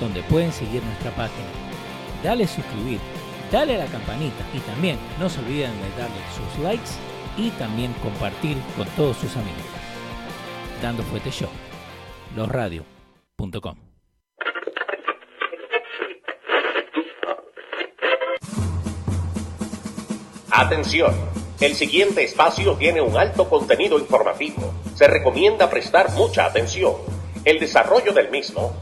donde pueden seguir nuestra página. Dale suscribir, dale a la campanita y también no se olviden de darle sus likes y también compartir con todos sus amigos. Dando Fuete Show, losradio.com. Atención, el siguiente espacio tiene un alto contenido informativo. Se recomienda prestar mucha atención. El desarrollo del mismo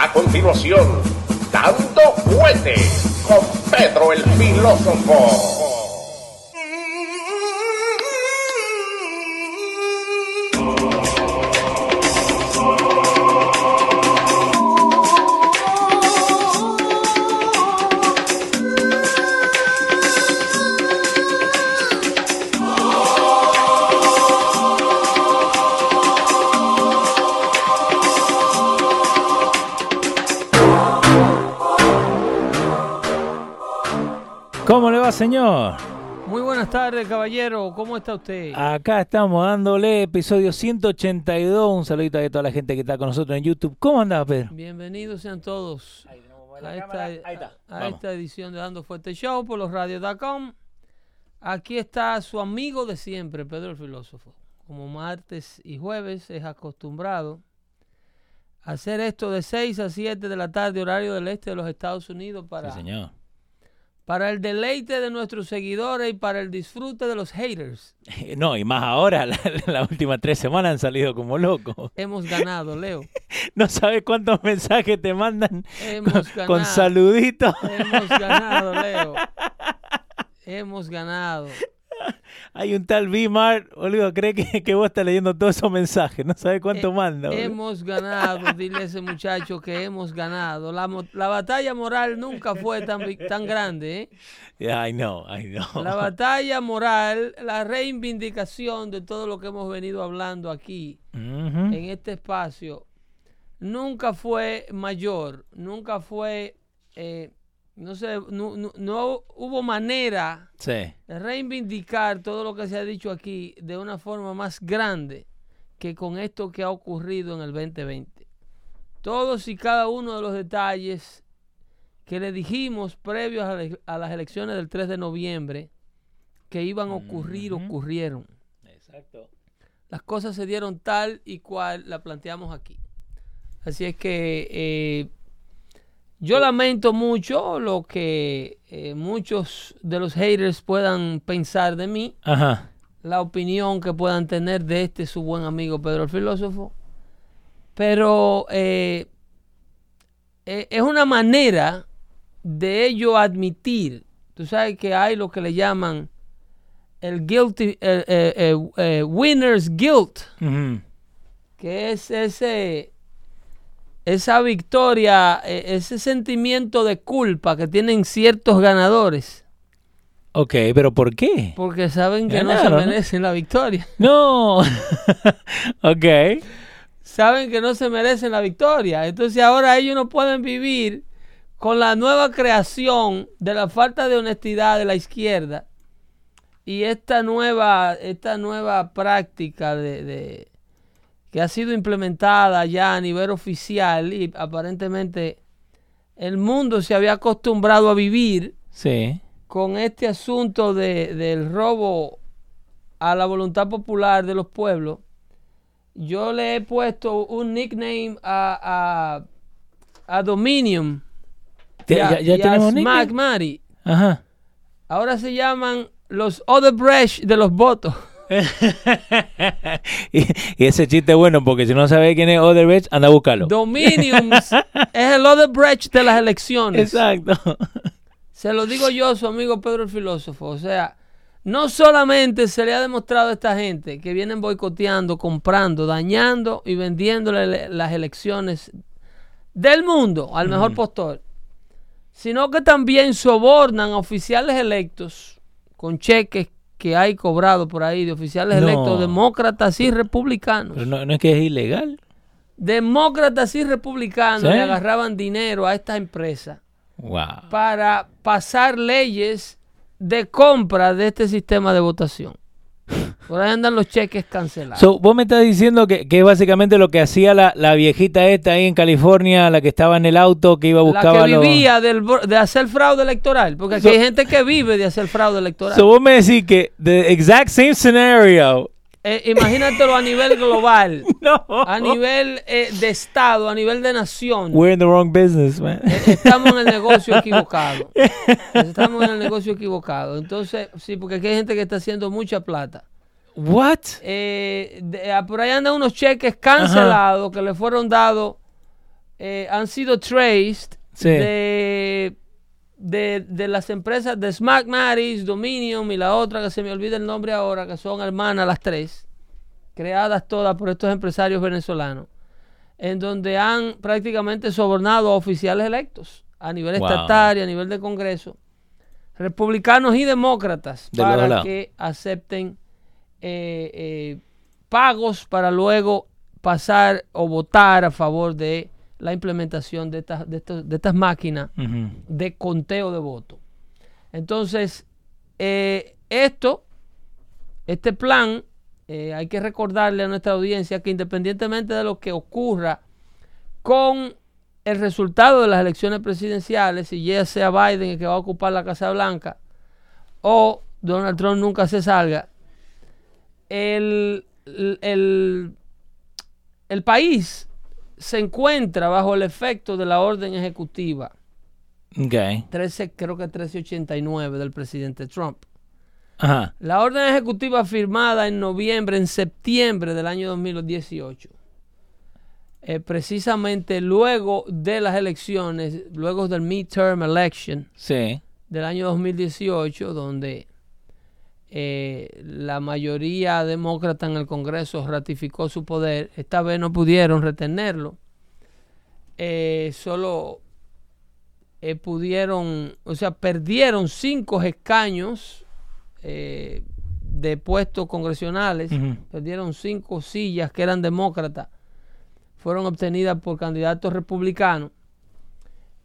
A continuación, Dando Fuete con Pedro el Filósofo. ¿Cómo le va, señor? Muy buenas tardes, caballero. ¿Cómo está usted? Acá estamos dándole episodio 182. Un saludito a toda la gente que está con nosotros en YouTube. ¿Cómo andás, Pedro? Bienvenidos sean todos a esta, cámara. Ahí está. a esta edición de Dando Fuerte Show por los radios.com. Aquí está su amigo de siempre, Pedro el Filósofo. Como martes y jueves es acostumbrado a hacer esto de 6 a 7 de la tarde, horario del este de los Estados Unidos, para, Sí, señor. Para el deleite de nuestros seguidores y para el disfrute de los haters. No, y más ahora, la- las últimas tres semanas han salido como locos. Hemos ganado, Leo. No sabes cuántos mensajes te mandan Hemos con, ganado. con saluditos. Hemos ganado, Leo. Hemos ganado. Hay un tal Bimar, boludo, cree que, que vos estás leyendo todos esos mensajes. No sabes cuánto Eh, manda. boludo. Hemos ganado, dile a ese muchacho que hemos ganado. La, la batalla moral nunca fue tan, tan grande. ¿eh? Ay, no, ay, no. La batalla moral, la reivindicación de todo lo que hemos venido hablando aquí en este espacio, nunca fue mayor, nunca fue, eh, no sé, no, no- no hubo manera Sí. de reivindicar todo lo que se ha dicho aquí de una forma más grande que con esto que ha ocurrido en el 2020. Todos y cada uno de los detalles que le dijimos previos a, la- a las elecciones del 3 de noviembre que iban a ocurrir, ocurrieron. Exacto. Las cosas se dieron tal y cual la planteamos aquí. Así es que eh, yo lamento mucho lo que eh, muchos de los haters puedan pensar de mí, Ajá. la opinión que puedan tener de este su buen amigo Pedro el Filósofo. Pero eh, eh, es una manera de ello admitir. Tú sabes que hay lo que le llaman el guilty, winner's guilt que es ese esa victoria, eh, ese sentimiento de culpa que tienen ciertos ganadores, Ok, pero ¿por qué? porque saben que Ganaron, no se merecen la victoria. No. ok. Saben que no se merecen la victoria. Entonces ahora ellos no pueden vivir con la nueva creación de la falta de honestidad de la izquierda y esta nueva, esta nueva práctica de, de- que ha sido implementada ya a nivel oficial y aparentemente el mundo se había acostumbrado a vivir Sí. con este asunto de- del robo a la voluntad popular de los pueblos, yo le he puesto un nickname a, a, a Dominion, Te- y a- ya- ya y a Smack. Ajá. Ahora se llaman los Odebrecht de los votos. y, y ese chiste es bueno porque si no sabes quién es Odebrecht, anda a buscarlo. Dominiums es el Odebrecht de las elecciones. Exacto. Se lo digo yo, su amigo Pedro el filósofo. O sea, no solamente se le ha demostrado a esta gente que vienen boicoteando, comprando, dañando y vendiéndole le- las elecciones del mundo al mejor postor, sino que también sobornan a oficiales electos con cheques que hay cobrado por ahí de oficiales No. electos demócratas y republicanos. Pero no, no es que es ilegal. Demócratas y republicanos ¿Sí? le agarraban dinero a estas empresas Wow. para pasar leyes de compra de este sistema de votación. Por ahí andan los cheques cancelados. So, vos me estás diciendo que, que es básicamente lo que hacía la, la viejita esta ahí en California, la que estaba en el auto, que iba a la buscar que vivía del de hacer fraude electoral, porque aquí So- hay gente que vive de hacer fraude electoral. So, vos me decís que the exact same scenario. Eh, imagínatelo a nivel global, No. a nivel eh, de estado, a nivel de nación. We're in the wrong business, man. Eh, Estamos en el negocio equivocado. Estamos en el negocio equivocado. Entonces, sí, porque aquí hay gente que está haciendo mucha plata. What? eh, de- ah, por ahí andan unos cheques cancelados que le fueron dados, han sido traced Sí. de, de, de las empresas de Smack Maris, Dominion y la otra que se me olvida el nombre ahora, que son hermanas las tres, creadas todas por estos empresarios venezolanos, en donde han prácticamente sobornado a oficiales electos a nivel Wow. estatal y a nivel de Congreso, republicanos y demócratas, De para que acepten eh, eh, pagos para luego pasar o votar a favor de la implementación de estas, de estos- de estas máquinas de conteo de votos. Entonces, eh, esto, este plan, eh, hay que recordarle a nuestra audiencia que independientemente de lo que ocurra con el resultado de las elecciones presidenciales, si ya sea Biden el que va a ocupar la Casa Blanca o Donald Trump nunca se salga, el, el, el país se encuentra bajo el efecto de la orden ejecutiva Okay. 13, creo que 1389 del presidente Trump. Ajá. La orden ejecutiva firmada en noviembre, en septiembre del año 2018. eh, precisamente luego de las elecciones, luego del midterm election Sí. del año 2018, donde eh, la mayoría demócrata en el Congreso ratificó su poder. Esta vez no pudieron retenerlo. Eh, solo eh, pudieron, o sea, perdieron cinco escaños eh, de puestos congresionales, perdieron cinco sillas que eran demócratas, fueron obtenidas por candidatos republicanos.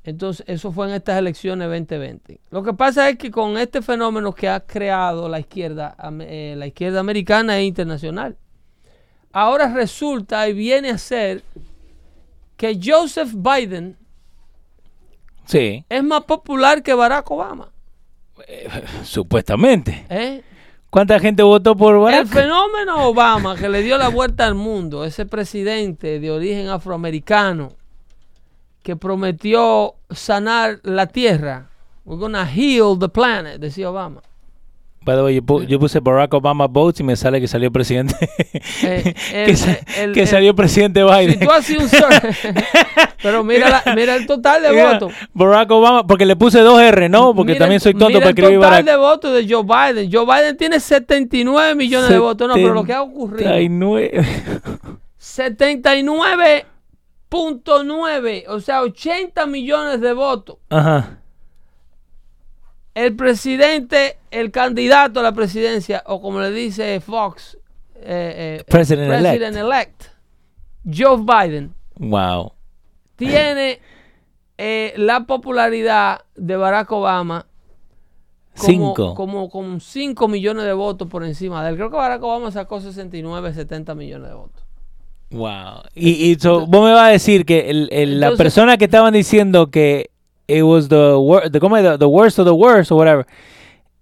Entonces, eso fue en estas elecciones 2020. Lo que pasa es que con este fenómeno que ha creado la izquierda, eh, la izquierda americana e internacional, ahora resulta y viene a ser que Joseph Biden Sí. es más popular que Barack Obama. Supuestamente. ¿eh? ¿Cuánta gente votó por El Barack? fenómeno Obama que le dio la vuelta al mundo, ese presidente de origen afroamericano que prometió sanar la tierra. We're gonna heal the planet, decía Obama. By the way, yo, pu- yo puse Barack Obama votes y me sale que salió presidente. Eh, que el- sa- el- que el- salió presidente Si Biden. tú haces un search, pero mira, la- mira el total de votos. Barack Obama, porque le puse dos R, ¿no? Porque Mira también el- soy tonto para el escribir total Barack. de votos de Joe Biden. Joe Biden tiene 79 millones de votos. No, pero lo que ha ocurrido. 79. 79.9, o sea, 80 millones de votos. Ajá. El presidente, el candidato a la presidencia, o como le dice Fox, eh, eh, President elect. president elect, Joe Biden, Wow. tiene eh, la popularidad de Barack Obama como, Cinco. como con 5 millones de votos por encima de él. Creo que Barack Obama sacó 69, 70 millones de votos. Wow. Y, y so, vos me vas a decir que el, el- la Entonces- persona que estaban diciendo que it was the, wor- the, ¿cómo the, the worst of the worst o whatever,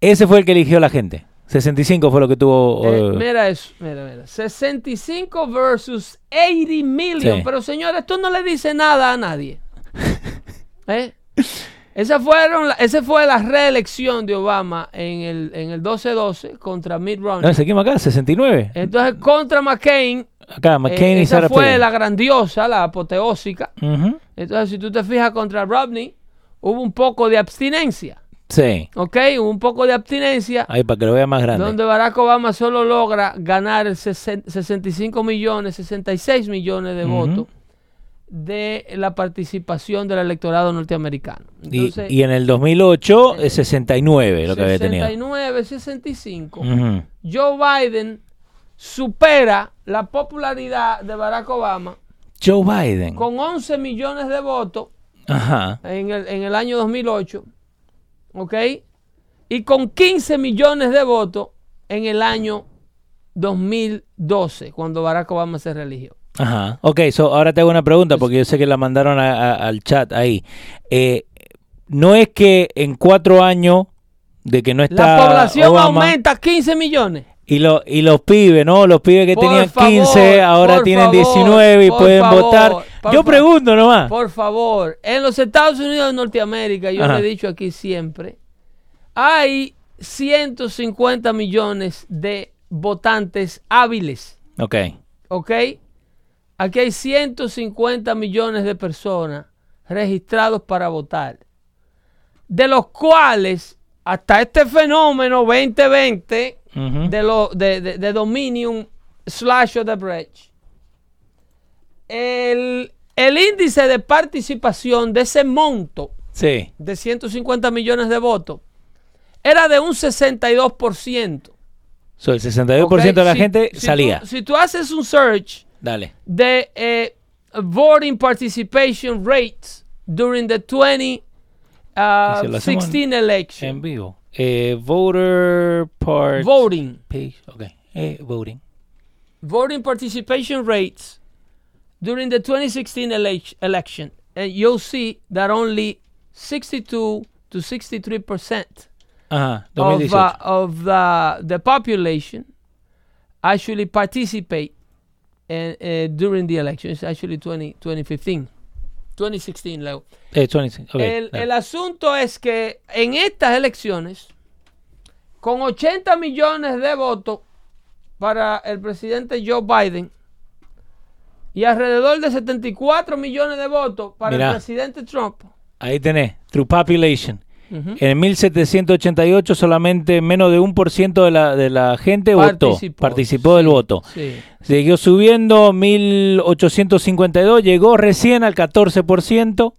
ese fue el que eligió la gente. 65 fue lo que tuvo. Eh, uh, mira eso, mira, mira. 65 versus 80 million. Sí. Pero señores, esto no le dice nada a nadie. ¿Eh? Esa fueron, la- esa fue la reelección de Obama en el, en el 12-12 contra Mitt Romney. No, seguimos acá, 69. Entonces, contra McCain, Acá, McCain eh, y esa fue la grandiosa, la apoteósica. Ujú. Entonces, si tú te fijas contra Romney, hubo un poco de abstinencia, Sí. ¿ok? Hubo un poco de abstinencia, Ahí para que lo vea más grande. donde Barack Obama solo logra ganar el sesen- 65 millones, 66 millones de Ujú. votos de la participación del electorado norteamericano. Y, Entonces, y en el 2008 es 69 lo que había tenido. 69, 65. Ujú. Joe Biden supera la popularidad de Barack Obama Joe Biden. con 11 millones de votos Ajá. en el, en el año 2008, ¿ok? Y con 15 millones de votos en el año 2012, cuando Barack Obama se reeligió. Ajá. Ok, so ahora te hago una pregunta porque yo sé que la mandaron a- a- al chat ahí. Eh, no es que en cuatro años de que no está La población Obama aumenta 15 millones. y, lo, y los pibes, ¿no? Los pibes que Por tenían favor, 15 ahora tienen favor, 19 y pueden favor, votar. Yo pregunto nomás. Por favor, en los Estados Unidos de Norteamérica, yo Ajá. le he dicho aquí siempre, hay 150 millones de votantes hábiles. Ok. ¿Ok? Aquí hay 150 millones de personas registrados para votar, de los cuales hasta este fenómeno 2020 Ujú. de, lo, de, de- de Dominion slash of the Bridge, el, el índice de participación de ese monto Sí. de 150 millones de votos era de un 62%. So, el 62% ¿ok? de la Si- gente si salía. tú- si tú haces un search Dale. the uh, voting participation rates during the 2016 Y si lo hacemos election. En vivo. Eh, voter part. voting. Page. Ok. Eh, voting. Voting participation rates during the 2016 elec- election. And you'll see that only 62 to 63% Ajá. of, 2018. uh, of the, the population actually participate in, uh, during the election. It's actually 20, 2015. 2016, Leo. Eh, 26. Ok. el, dale. el asunto es que en estas elecciones, con 80 millones de votos para el presidente Joe Biden y alrededor de 74 millones de votos para Mirá. el presidente Trump, Ahí tenés. True population. Ujú. En 1788 solamente menos de un por ciento de la, de la gente votó, Participó, del voto. sí. Siguió subiendo, 1852 llegó recién al 14%.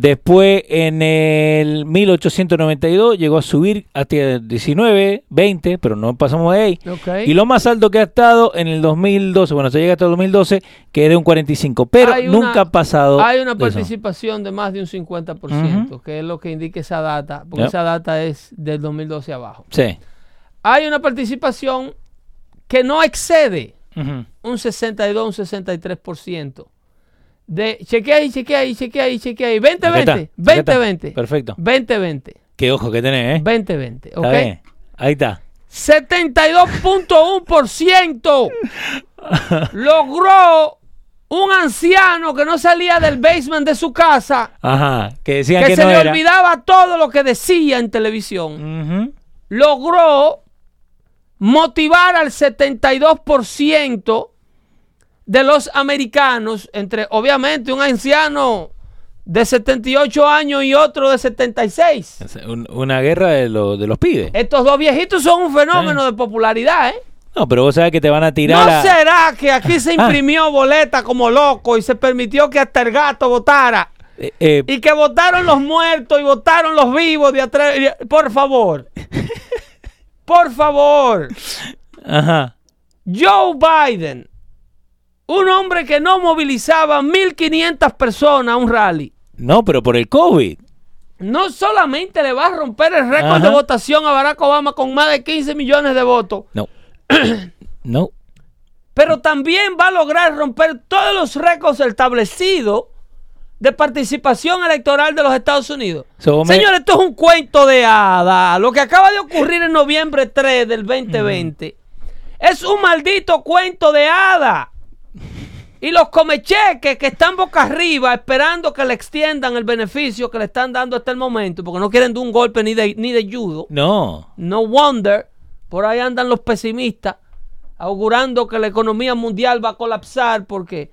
Después en el 1892 llegó a subir hasta 19, 20, pero no pasamos de ahí. Y lo más alto que ha estado en el 2012, bueno, se llega hasta el 2012, que es de un 45, pero Hay una- nunca ha pasado. Hay una de eso. participación de más de un 50%, que es lo que indica esa data, porque esa data es del 2012 abajo. Sí. Hay una participación que no excede un 62, un 63%. De, chequea ahí, chequea ahí, chequea ahí, chequea ahí. 20, Acá está, 20, acá 20, está. 20. Perfecto. 20, 20. Qué ojo que tenés, ¿eh? 20, 20. Está ¿Ok? bien. Ahí está. 72.1% logró un anciano que no salía del basement de su casa, Ajá. Que decían que que, se no le era. olvidaba todo lo que decía en televisión. Ujú. logró motivar al 72% de los americanos, entre obviamente un anciano de 78 años y otro de 76. Es un- una guerra de, lo- de los pibes. Estos dos viejitos son un fenómeno de popularidad, ¿eh? No, pero vos sabés que te van a tirar ¿No a- será que aquí se imprimió boleta como loco y se permitió que hasta el gato votara? eh, eh, Y que votaron los muertos y votaron los vivos de atrás. Por favor. Por favor. Ajá. Joe Biden, un hombre que no movilizaba 1.500 personas a un rally, No, pero por el COVID. no solamente le va a romper el récord Ajá. de votación a Barack Obama con más de 15 millones de votos, No. no. pero también va a lograr romper todos los récords establecidos de participación electoral de los Estados Unidos. So, Señores, esto es un cuento de hada. Lo que acaba de ocurrir en noviembre 3 del 2020 es un maldito cuento de hada. Y los comecheques que están boca arriba esperando que le extiendan el beneficio que le están dando hasta el momento, porque no quieren de un golpe ni de, ni de judo. No. No wonder, por ahí andan los pesimistas augurando que la economía mundial va a colapsar porque...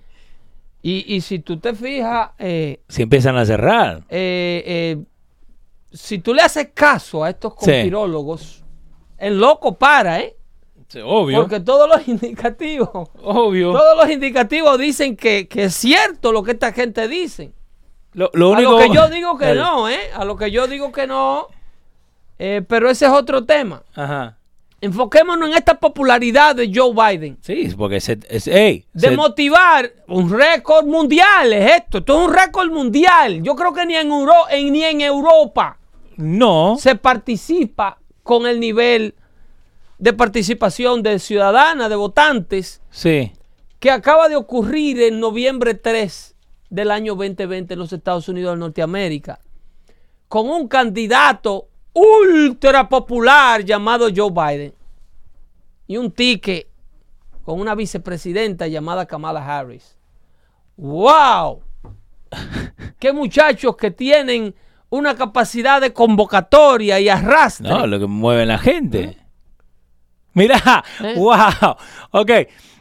Y, y si tú te fijas, eh, Si empiezan a cerrar. eh, eh, si tú le haces caso a estos Sí. conspirólogos, el loco para, ¿eh? Obvio. Porque todos los indicativos, obvio. todos los indicativos dicen que, que es cierto lo que esta gente dice. Lo, lo A único... lo que yo digo que Dale. no, ¿eh? A lo que yo digo que no. Eh, pero ese es otro tema. Ajá. Enfoquémonos en esta popularidad de Joe Biden. Sí, porque es, ey, De se- motivar un récord mundial, es esto. Esto es un récord mundial. Yo creo que ni en, Euro- en- ni en Europa no. se participa con el nivel de participación de ciudadanas, de votantes, Sí. que acaba de ocurrir en noviembre 3 del año 2020 en los Estados Unidos de Norteamérica, con un candidato ultra popular llamado Joe Biden y un ticket con una vicepresidenta llamada Kamala Harris. ¡Wow! ¡Qué muchachos que tienen una capacidad de convocatoria y arrastre! No, lo que mueve la gente. Mira, ¿Eh? wow. Ok,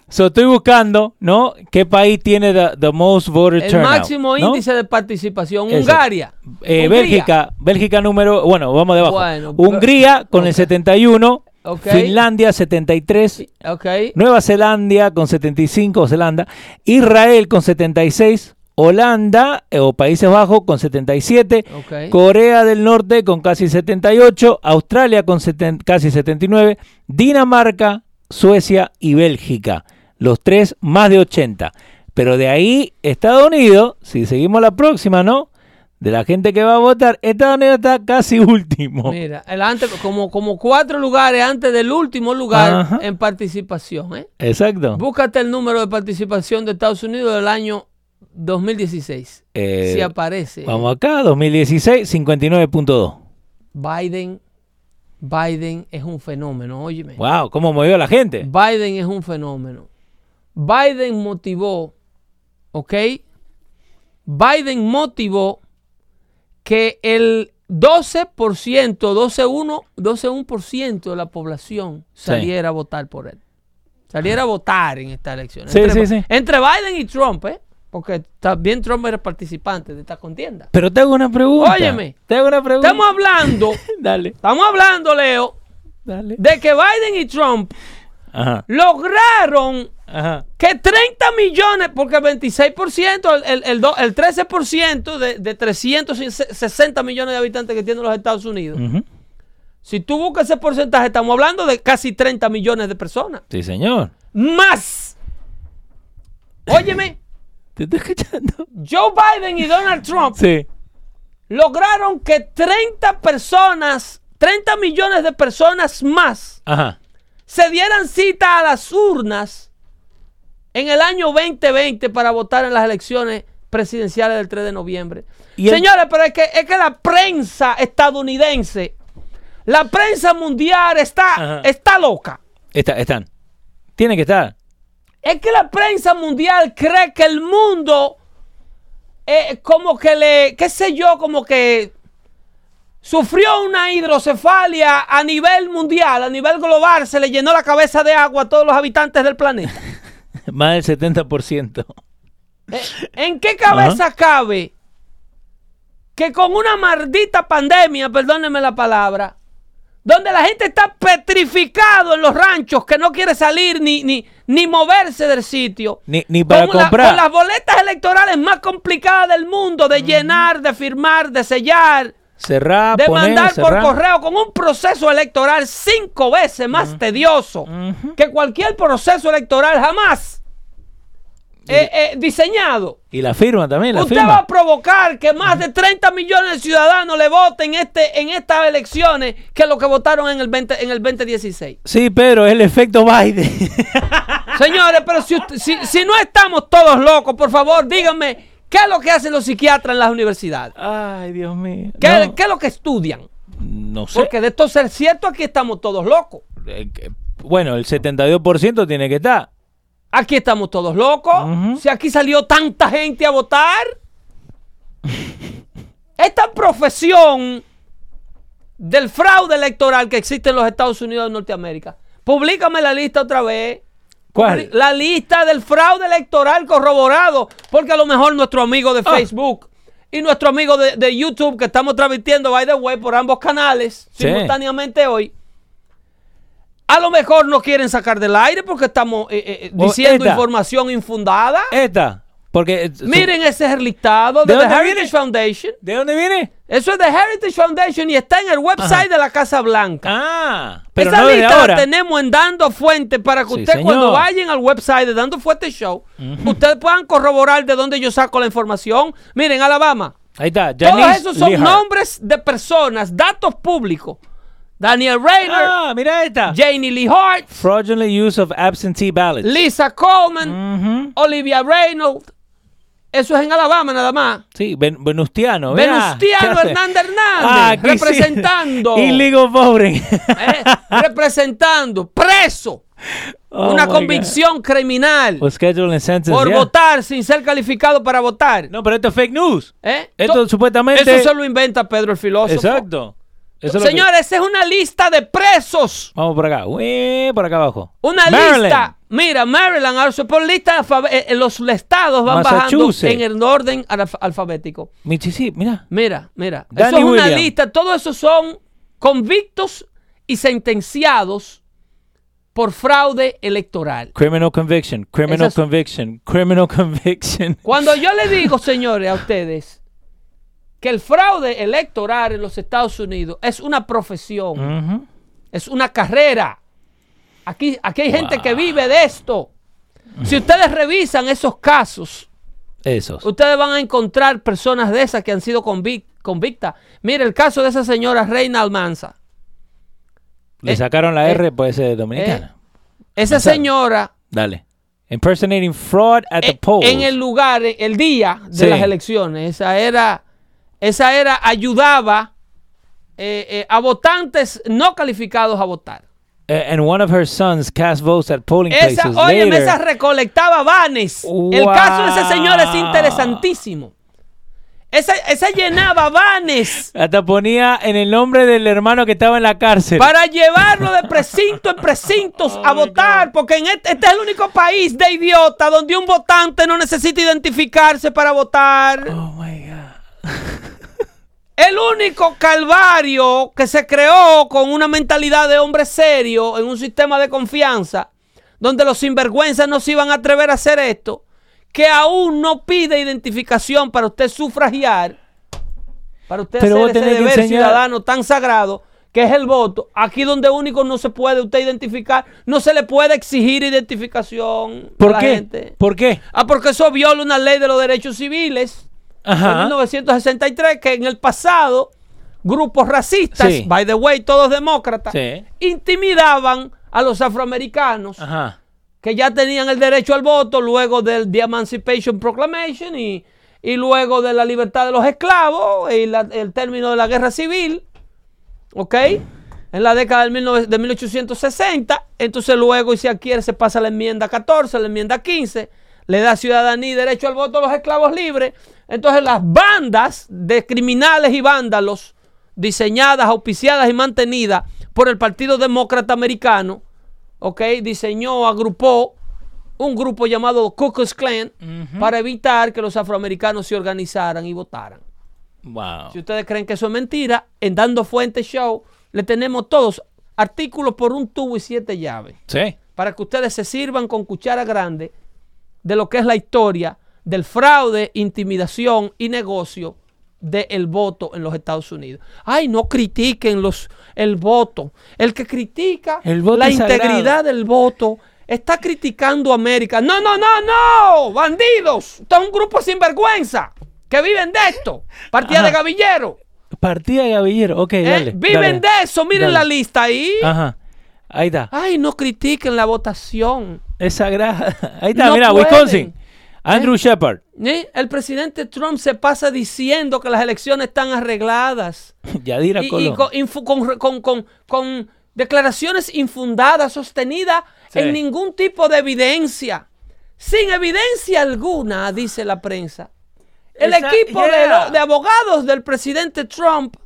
so estoy buscando, ¿no? ¿Qué país tiene the, the most voter el turnout? máximo ¿no? índice de participación, Ese. Hungaria. Eh, Hungría. Bélgica, Bélgica número, bueno, vamos debajo. Bueno, Hungría con el ok. 71, Ok. Finlandia 73, Ok. Nueva Zelanda con 75, Zelanda, Israel con 76, Holanda eh, o Países Bajos con 77, Ok. Corea del Norte con casi 78, Australia con seten- casi 79, Dinamarca, Suecia y Bélgica, los tres más de 80. Pero de ahí Estados Unidos, si seguimos la próxima, ¿no? De la gente que va a votar, Estados Unidos está casi último. Mira, el antes, como, como cuatro lugares antes del último lugar Ajá. en participación. ¿eh? Exacto. Búscate el número de participación de Estados Unidos del año 2016. Eh, si aparece. Vamos acá, 2016, 59.2. Biden, Biden es un fenómeno, óyeme. Wow, cómo movió la gente. Biden es un fenómeno. Biden motivó, ¿ok? Biden motivó que el 12%, 12,1% 12,1% de la población Sí. saliera a votar por él. Saliera a votar en esta elección. Sí, entre, sí, sí. entre Biden y Trump, ¿eh? Porque también Trump era participante de esta contienda. Pero te hago una pregunta. Óyeme. Te hago una pregunta. Estamos hablando, Dale, estamos hablando, Leo, dale. de que Biden y Trump Ajá, lograron ajá. que 30 millones, porque el 26%, el, el, el, do- el 13% de, de 360 millones de habitantes que tienen los Estados Unidos, Ujú. si tú buscas ese porcentaje, estamos hablando de casi 30 millones de personas. Sí, señor. Más. Óyeme, ¿Te escuchando? Joe Biden y Donald Trump Sí. lograron que 30 personas, 30 millones de personas más, Ajá. se dieran cita a las urnas en el año 2020 para votar en las elecciones presidenciales del 3 de noviembre. Y el- Señores, pero es que, es que la prensa estadounidense, la prensa mundial está, Ajá. está loca. Está, están. Tiene que estar. Es que la prensa mundial cree que el mundo, eh, como que le, qué sé yo, como que sufrió una hidrocefalia a nivel mundial, a nivel global, se le llenó la cabeza de agua a todos los habitantes del planeta. Más del 70%. Eh, ¿En qué cabeza cabe que con una maldita pandemia, perdónenme la palabra, donde la gente está petrificado en los ranchos, que no quiere salir ni, ni, ni moverse del sitio, Ni, ni para con, la- comprar. con las boletas electorales más complicadas del mundo, de llenar, de firmar, de sellar, Cerrar, de poner, mandar por correo, con un proceso electoral cinco veces más tedioso Ujú. que cualquier proceso electoral jamás eh, eh, diseñado. Y la firma también, la Usted firma. va a provocar que más de 30 millones de ciudadanos le voten este, en estas elecciones que los que votaron en el, 20, en el 2016. Sí, pero el efecto Biden. Señores, pero si, usted- si, si no estamos todos locos, por favor, díganme, ¿qué es lo que hacen los psiquiatras en las universidades? Ay, Dios mío. ¿Qué, no, qué es lo que estudian? no sé. Porque de esto ser cierto, aquí estamos todos locos. Eh, Bueno, el 72% tiene que estar. Aquí estamos todos locos. Si aquí salió tanta gente a votar. Esta profesión del fraude electoral que existe en los Estados Unidos de Norteamérica. Publícame la lista otra vez. ¿Cuál? La lista del fraude electoral corroborado. Porque a lo mejor nuestro amigo de Ah. Facebook y nuestro amigo de, de YouTube, que estamos transmitiendo, by the way, por ambos canales Sí. simultáneamente hoy, a lo mejor no quieren sacar del aire porque estamos eh, eh, O diciendo esta. información infundada. Esta. Porque. eh, Miren, ese es el listado de, ¿De The Heritage viene? Foundation. ¿De dónde viene? Eso es de Heritage Foundation y está en el website de la Casa Blanca. Ah, pero Esa no de lista ahora. la tenemos en Dando Fuente para que Sí, usted señor. cuando vayan al website de Dando Fuente Show, ustedes puedan corroborar de dónde yo saco la información. Miren, Alabama. Ahí está. Todos esos son nombres de personas, datos públicos. Daniel Rayner, Ah, mira esta. Janie Lee Hart, Fraudulent use of absentee ballots. Lisa Coleman, Ujú. Olivia Reynolds. Eso es en Alabama nada más. Sí, Ben- Venustiano. Venustiano. Hernández Hernández, Ah, representando. Illegal voting. eh, representando, preso. Oh una convicción criminal God. Por yeah. votar sin ser calificado para votar. No, pero esto es fake news. ¿Eh? Esto To- supuestamente. Eso se lo inventa Pedro el filósofo. Exacto. Eso es lo que- Señores, esa es una lista de presos. Vamos por acá. Ué, por acá abajo. Una Maryland. lista. Mira, Maryland, ahora por lista, eh, eh, los estados van bajando en el orden alf- alfabético. Michi, sí, mira. Mira, mira. Danny eso es una lista. Todos esos son convictos y sentenciados por fraude electoral. Criminal conviction, criminal conviction, criminal conviction. Cuando yo le digo, señores, a ustedes que el fraude electoral en los Estados Unidos es una profesión, es una carrera. Aquí, aquí hay gente Wow. que vive de esto. Si ustedes revisan esos casos, Esos. ustedes van a encontrar personas de esas que han sido convic- convictas. Mire el caso de esa señora Reina Almanza. Le eh, sacaron la eh, R, puede ser dominicana. Esa Almanza. señora Dale. Impersonating fraud at the eh, polls. en el lugar, eh, el día de Sí. las elecciones, esa era, esa era, ayudaba eh, eh, a votantes no calificados a votar. And one of her sons cast votes at polling Esa, places oye, later. esa recolectaba vanes. El caso de ese señor es interesantísimo. Esa, esa llenaba vanes Hasta ponía en el nombre del hermano que estaba en la cárcel. para llevarlo de precinto en precintos a votar, porque en este, este es el único país de idiota donde un votante no necesita identificarse para votar. Oh my God. El único calvario que se creó con una mentalidad de hombre serio en un sistema de confianza, donde los sinvergüenzas no se iban a atrever a hacer esto, que aún no pide identificación para usted sufragiar, para usted Pero hacer ese deber ciudadano tan sagrado que es el voto. Aquí donde único no se puede usted identificar, no se le puede exigir identificación a ¿Por la qué? gente. ¿Por qué? Ah, porque eso viola una ley de los derechos civiles en Ajá. 1963 que en el pasado grupos racistas, Sí. by the way, todos demócratas, Sí. intimidaban a los afroamericanos Ajá. que ya tenían el derecho al voto luego del The Emancipation Proclamation y, y luego de la libertad de los esclavos y la- el término de la guerra civil, ¿ok? En la década del 19 de 1860, entonces luego, y si adquiere, se pasa la enmienda 14, la enmienda 15, le da ciudadanía y derecho al voto a los esclavos libres. Entonces las bandas de criminales y vándalos, diseñadas, auspiciadas y mantenidas por el Partido Demócrata Americano, ¿ok? Diseñó, agrupó un grupo llamado Ku Klux Klan para evitar que los afroamericanos se organizaran y votaran. Wow. Si ustedes creen que eso es mentira, en Dando Fuente Show le tenemos todos artículos por un tubo y siete llaves Sí. para que ustedes se sirvan con cuchara grande de lo que es la historia del fraude, intimidación y negocio del voto en los Estados Unidos. Ay, no critiquen los, el voto. El que critica El voto la sagrado. integridad del voto está criticando a América. No, no, no, no, bandidos. Esto es un grupo sin vergüenza que viven de esto. Partida Ajá. de gavillero. Partida de Gavillero. Ok, ¿eh? dale. Viven dale. de eso. Miren Dale. la lista ahí. Ajá. Ahí está. Ay, no critiquen la votación. Es sagrada. Ahí está, No mira, pueden. Wisconsin. Andrew Shepard. ¿Eh? El presidente Trump se pasa diciendo que las elecciones están arregladas. Yadira Y, y Colón. con, infu- con- con- con- con declaraciones infundadas, sostenidas Sí. en ningún tipo de evidencia. sin evidencia alguna, dice la prensa. El Esa- equipo yeah. de abogados del presidente Trump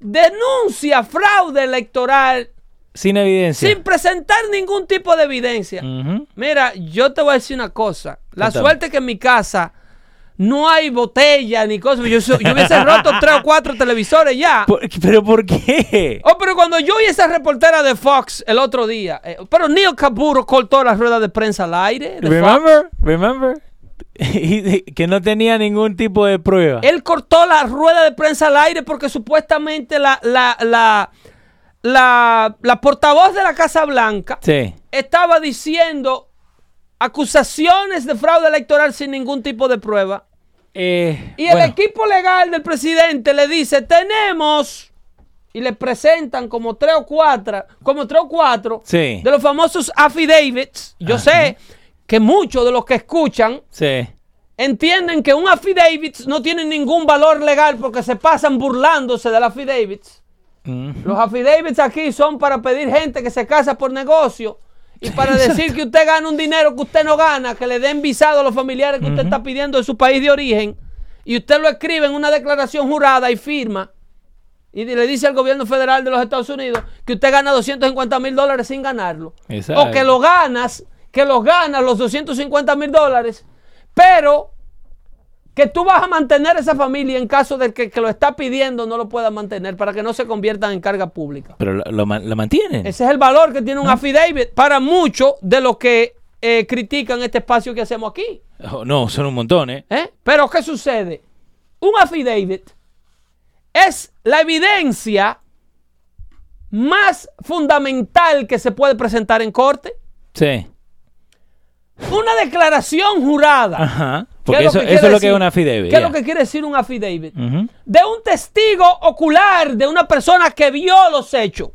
denuncia fraude electoral Sin evidencia. sin presentar ningún tipo de evidencia. Mira, yo te voy a decir una cosa. La Cuéntame. suerte que en mi casa no hay botella ni cosas. Yo, yo hubiese roto tres o cuatro televisores ya. Por- ¿Pero por qué? Oh, pero cuando yo vi esa reportera de Fox el otro día, eh, pero Neil Capuro cortó la rueda de prensa al aire. de Fox. Remember? Remember? Y que no tenía ningún tipo de prueba. Él cortó la rueda de prensa al aire porque supuestamente la, la, la, la, la portavoz de la Casa Blanca Sí. estaba diciendo acusaciones de fraude electoral sin ningún tipo de prueba. Eh, Y el bueno, equipo legal del presidente le dice, tenemos, y le presentan como tres o cuatro, como tres o cuatro Sí. de los famosos affidavits. Yo sé que muchos de los que escuchan Sí. entienden que un affidavit no tiene ningún valor legal porque se pasan burlándose del Los affidavits aquí son para pedir gente que se casa por negocio y para decir que usted gana un dinero que usted no gana, que le den visado a los familiares que usted está pidiendo de su país de origen y usted lo escribe en una declaración jurada y firma y le dice al gobierno federal de los Estados Unidos que usted gana 250 mil dólares sin ganarlo. Exacto. O que lo ganas, que los ganas los 250 mil dólares, pero que tú vas a mantener esa familia en caso de que, que lo está pidiendo no lo pueda mantener para que no se conviertan en carga pública. Pero lo, lo lo mantienen. Ese es el valor que tiene un affidavit para muchos de los que eh, critican este espacio que hacemos aquí. Oh, no, son un montón, ¿eh? ¿eh? Pero ¿qué sucede? Un affidavit es la evidencia más fundamental que se puede presentar en corte. Sí. Una declaración jurada. Ajá. ¿Qué Porque eso, que es lo que es una affidavit. ¿Qué es lo que quiere decir un affidavit? De un testigo ocular de una persona que vio los hechos.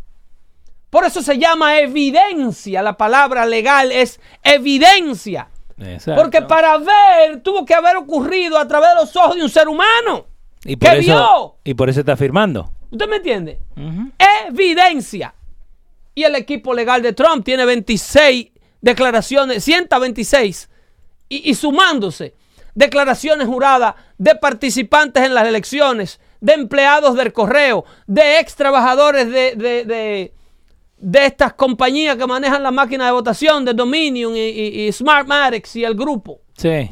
Por eso se llama evidencia. La palabra legal es evidencia. Exacto. Porque para ver tuvo que haber ocurrido a través de los ojos de un ser humano. y por ¿Qué eso, vio? Y por eso está firmando. ¿Usted me entiende? Evidencia. Y el equipo legal de Trump tiene 26 declaraciones, 126, y, y sumándose, declaraciones juradas de participantes en las elecciones, de empleados del correo, de ex trabajadores de, de, de- de estas compañías que manejan la máquina de votación, de Dominion y, y- y Smartmatic y el grupo Sí.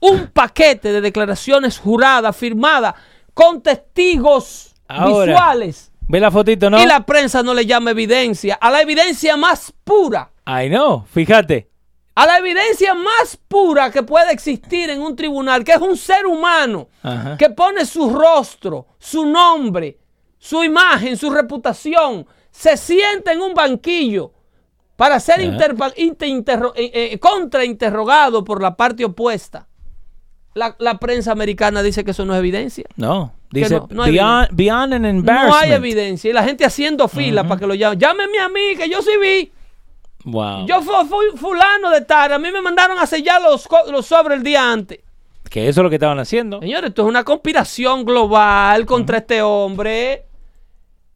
un paquete de declaraciones juradas, firmadas, con testigos Ahora. visuales. Ve la fotito, ¿no? Y la prensa no le llama evidencia. A la evidencia más pura. Ay, no. Fíjate. A la evidencia más pura que puede existir en un tribunal, que es un ser humano, Ajá. que pone su rostro, su nombre, su imagen, su reputación, se sienta en un banquillo para ser eh, eh, contrainterrogado por la parte opuesta. La, la prensa americana dice que eso no es evidencia. No. Dice, no- beyond, beyond an embarrassment. No hay evidencia. Y la gente haciendo fila para que lo llamen. Llámeme a mí, que yo sí vi. Wow. Yo fu- fui fulano de tal. A mí me mandaron a sellar los, los sobres el día antes. Que eso es lo que estaban haciendo. Señores, esto es una conspiración global contra este hombre.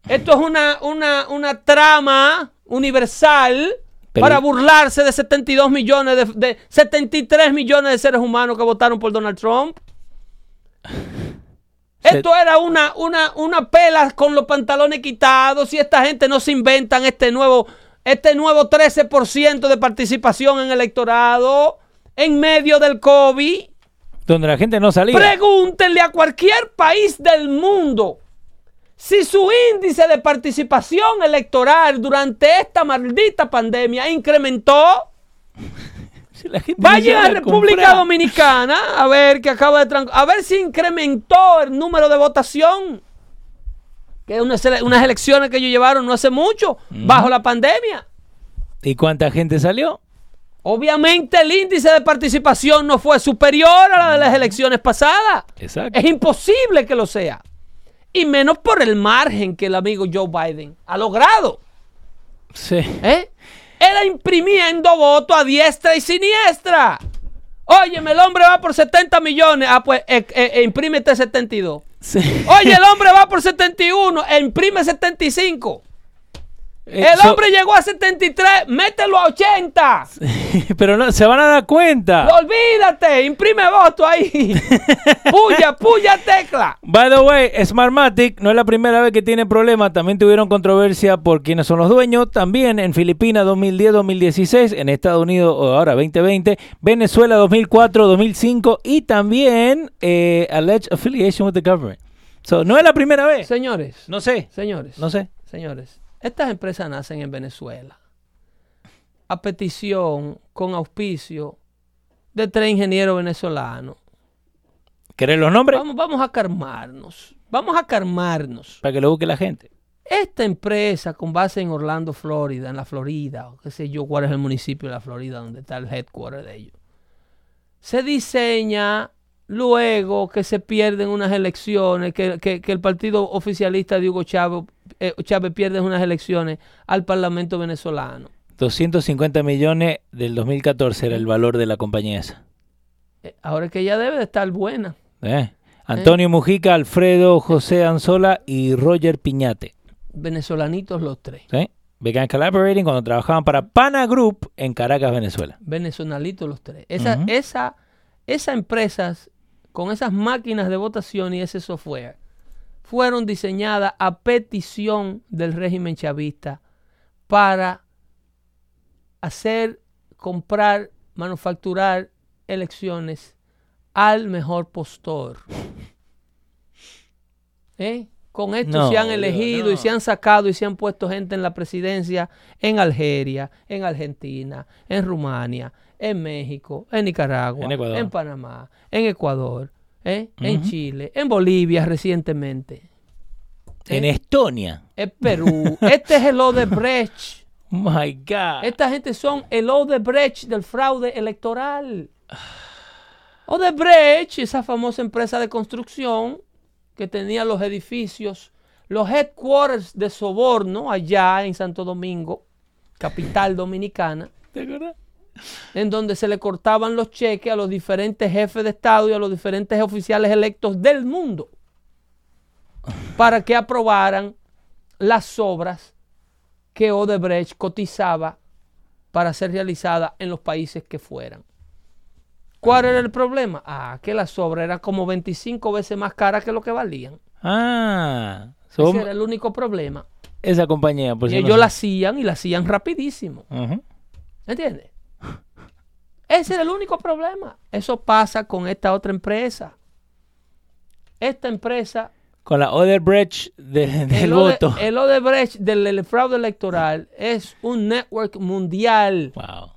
Esto es una, una, una trama universal Pero- para burlarse de 72 millones de, de 73 millones de seres humanos que votaron por Donald Trump. Esto era una, una, una pela con los pantalones quitados. Si esta gente no se inventan este nuevo, este nuevo 13% de participación en el electorado en medio del COVID. Donde la gente no salía. Pregúntenle a cualquier país del mundo si su índice de participación electoral durante esta maldita pandemia incrementó. Si la gente no Vayan a República. Dominicana a ver que acaba de a ver si incrementó el número de votación. Que unas, ele- unas elecciones que ellos llevaron no hace mucho, bajo la pandemia. ¿Y cuánta gente salió? Obviamente el índice de participación no fue superior a la de las elecciones pasadas. Exacto. Es imposible que lo sea. Y menos por el margen que el amigo Joe Biden ha logrado. Sí. ¿eh? Era imprimiendo votos a diestra y siniestra. Óyeme, el hombre va por 70 millones. Ah, pues eh, eh, eh, imprímete 72. Sí. Oye, el hombre va por 71. E imprime 75. Eh, El so- hombre llegó a 73, mételo a 80. pero no, se van a dar cuenta. Olvídate, imprime voto ahí. puya, puya tecla. By the way, Smartmatic no es la primera vez que tiene problemas. También tuvieron controversia por quiénes son los dueños. También en Filipinas 2010-2016, en Estados Unidos ahora 2020, Venezuela 2004-2005 y también eh, alleged affiliation with the government. So, no es la primera vez. Señores, No sé. señores, No sé. señores, estas empresas nacen en Venezuela a petición, con auspicio de tres ingenieros venezolanos. ¿Querés los nombres? Vamos, vamos a calmarnos, vamos a calmarnos. Para que lo busque la gente. Esta empresa con base en Orlando, Florida, en la Florida, o qué sé yo cuál es el municipio de la Florida donde está el headquarter de ellos, se diseña luego que se pierden unas elecciones, que, que- que el partido oficialista de Hugo Chávez, eh, Chávez pierde unas elecciones al Parlamento venezolano. 250 millones del 2014 era el valor de la compañía esa. Eh, Ahora es que ya debe de estar buena. ¿Eh? Antonio Mujica, Alfredo José Anzola y Roger Piñate. Venezolanitos los tres. ¿sí? Began collaborating cuando trabajaban para Pana Group en Caracas, Venezuela. venezolanitos los tres. Esa, Ujú. esa, esas empresas con esas máquinas de votación y ese software fueron diseñadas a petición del régimen chavista para hacer, comprar, manufacturar elecciones al mejor postor. ¿Eh? Con esto No, se han elegido y no. se han sacado y se han puesto gente en la presidencia en Algeria, en Argentina, en Rumania, en México, en Nicaragua, En Ecuador. Panamá, en Ecuador, ¿eh? en. Chile, en Bolivia recientemente, En ¿Eh? Estonia. en Perú. este es el Odebrecht. My God. Esta gente son el Odebrecht del fraude electoral. Odebrecht, esa famosa empresa de construcción que tenía los edificios, los headquarters de soborno allá en Santo Domingo, capital dominicana, ¿Te acuerdas? En donde se le cortaban los cheques a los diferentes jefes de Estado y a los diferentes oficiales electos del mundo para que aprobaran las obras que Odebrecht cotizaba para ser realizadas en los países que fueran. ¿Cuál era el problema? Ah, que las obras eran como 25 veces más caras que lo que valían. Ah. so- Ese era el único problema. esa compañía, por Y si no ellos la hacían y la hacían rapidísimo. ¿Entiendes? Ese era el único problema. Eso pasa con esta otra empresa. Esta empresa, Con la Odebrecht de- del el, Ode- voto. el Odebrecht del del fraude electoral es un network mundial Wow.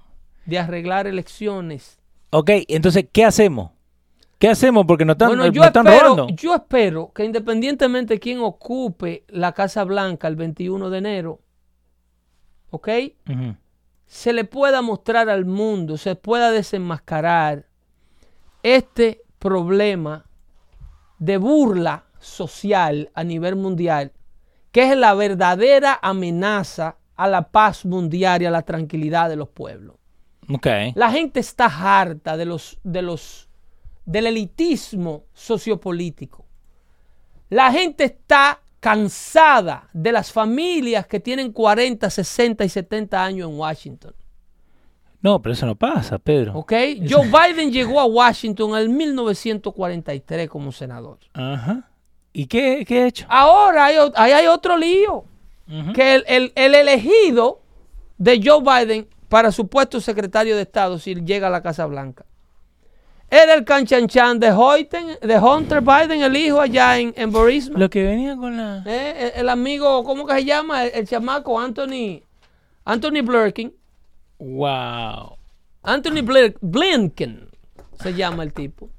de arreglar elecciones. Ok, entonces, ¿qué hacemos? ¿Qué hacemos? Porque nos están, bueno, nos yo están espero, robando. yo espero que independientemente de quién ocupe la Casa Blanca el 21 de enero, ¿ok? Ujú. Se le pueda mostrar al mundo, se pueda desenmascarar este problema de burla social a nivel mundial, que es la verdadera amenaza a la paz mundial y a la tranquilidad de los pueblos. Ok. La gente está harta de los, de los, del elitismo sociopolítico. La gente está cansada de las familias que tienen 40, 60 y 70 años en Washington. No, pero eso no pasa, Pedro. ¿Ok? Joe Biden llegó a Washington en 1943 como senador. Ajá. ¿Y qué, qué he hecho? Ahora hay, ahí hay otro lío. Que el, el- el elegido de Joe Biden para su puesto secretario de Estado si llega a la Casa Blanca era el canchanchan de, Hoyten- de Hunter Biden, el hijo allá en, en Burisma. Lo que venía con la... Eh, el, el amigo, ¿cómo que se llama? El, el chamaco Anthony, Anthony Blinken. Wow. Anthony Blir- Blinken se llama el tipo.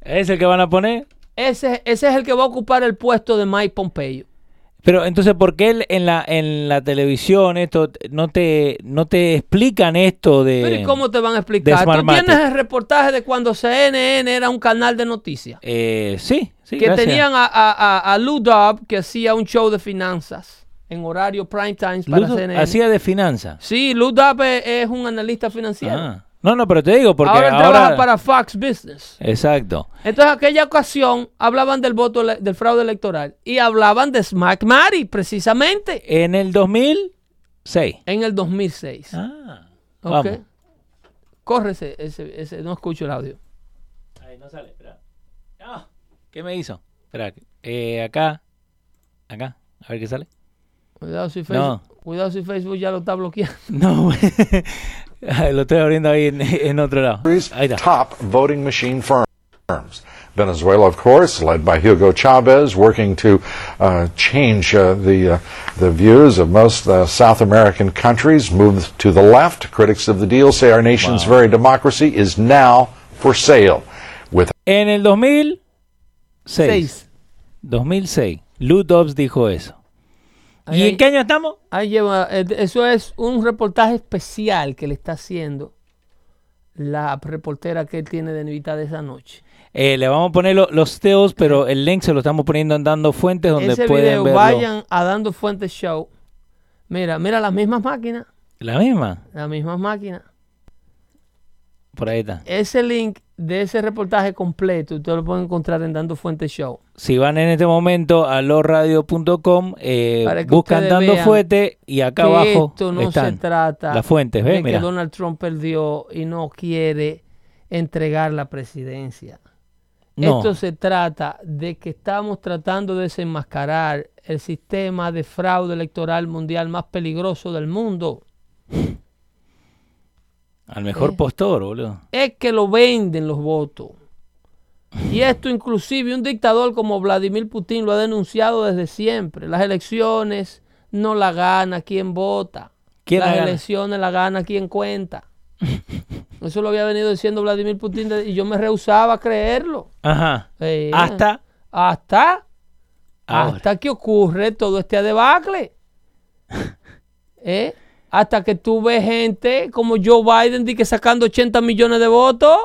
¿Es el que van a poner? Ese, ese es el que va a ocupar el puesto de Mike Pompeo. Pero entonces, ¿por qué él en la, en la televisión esto no te, no te explican esto de... Pero ¿y cómo te van a explicar? Tú tienes el reportaje de cuando CNN era un canal de noticias. Eh, sí, sí, que gracias. tenían a, a, a- a Lou Dobb, que hacía un show de finanzas en horario prime times para Ludo CNN. hacía de finanzas. Sí, Lou Dobb es, es un analista financiero. Ah. No, no, pero te digo porque ahora trabaja para Fox Business. Exacto. Entonces, aquella ocasión hablaban del voto del fraude electoral y hablaban de Smack Mary, precisamente. En el 2000, 6. En el 2006. Ah. ¿Ok? Vamos. Corre ese, ese, no escucho el audio. Ahí no sale, espera. Ah, ¿Qué me hizo? Espera, eh, acá. Acá. A ver qué sale. Cuidado si No. Facebook, cuidado si Facebook ya lo está bloqueando. No, lo estoy abriendo ahí en, en otro lado. Ahí está. top voting machine firms. Venezuela, of course, led by Hugo Chavez, working to uh, change uh, the uh, the views of most uh, South American countries, move to the left. Critics of the deal say our nation's very democracy is now for sale. With En el 2006. Seis. 2006. Lou Dobbs dijo eso. Ahí ¿Y en qué año estamos? Ahí lleva, eh, eso es un reportaje especial que le está haciendo la reportera que él tiene de Nevita de esa noche. Eh, le vamos a poner lo- los teos, pero el link se lo estamos poniendo en Dando Fuentes donde Ese pueden video, verlo. vayan a Dando Fuentes Show. Mira, mira las mismas máquinas, La misma. las mismas máquinas. Por ahí está. Ese link de ese reportaje completo, usted lo puede encontrar en Dando Fuentes Show. Si van en este momento a losradio.com, eh, que buscan Dando Fuente y acá que abajo esto no están se trata las fuentes. de ¿Ves? que Mira. Donald Trump perdió y no quiere entregar la presidencia. No. Esto se trata de que estamos tratando de desenmascarar el sistema de fraude electoral mundial más peligroso del mundo. Al mejor Eh. postor, boludo. Es que lo venden los votos. Y esto inclusive un dictador como Vladimir Putin lo ha denunciado desde siempre. Las elecciones no la gana quien vota. ¿Quién la Las gana? elecciones la gana quien cuenta. Eso lo había venido diciendo Vladimir Putin y yo me rehusaba a creerlo. Ajá. Eh, Hasta hasta ahora. hasta que ocurre todo este debacle. ¿Eh? Hasta que tú ves gente como Joe Biden que sacando 80 millones de votos.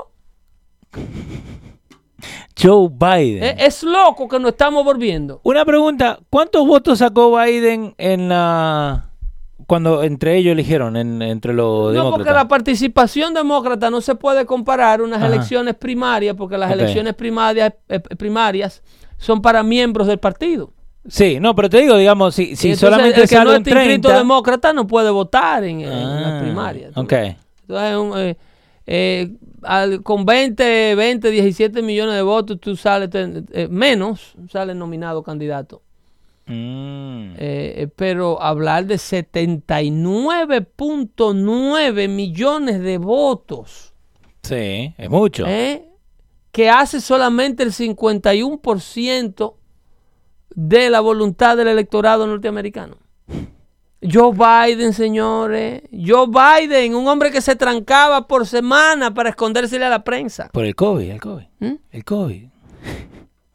Joe Biden. Es loco que nos estamos volviendo. Una pregunta, ¿cuántos votos sacó Biden en la cuando entre ellos eligieron en- entre los No, porque la participación demócrata no se puede comparar unas Ajá. elecciones primarias, porque las elecciones primarias, eh, primarias son para miembros del partido. Sí, no, pero te digo, digamos, si, si entonces solamente el que sale no un esté inscrito 30, demócrata no puede votar en, en Ah, las primarias. ¿tú ok. Entonces, un, eh, eh, al- con 20, 20, 17 millones de votos, tú sales, te- eh, menos, sales nominado candidato. Mm, Eh, eh, pero hablar de 79.9 millones de votos, sí, es mucho. ¿eh? que hace solamente el 51% de la voluntad del electorado norteamericano. Joe Biden, señores. Joe Biden, un hombre que se trancaba por semana para escondérsele a la prensa. Por el COVID, el COVID. ¿Mm? El COVID.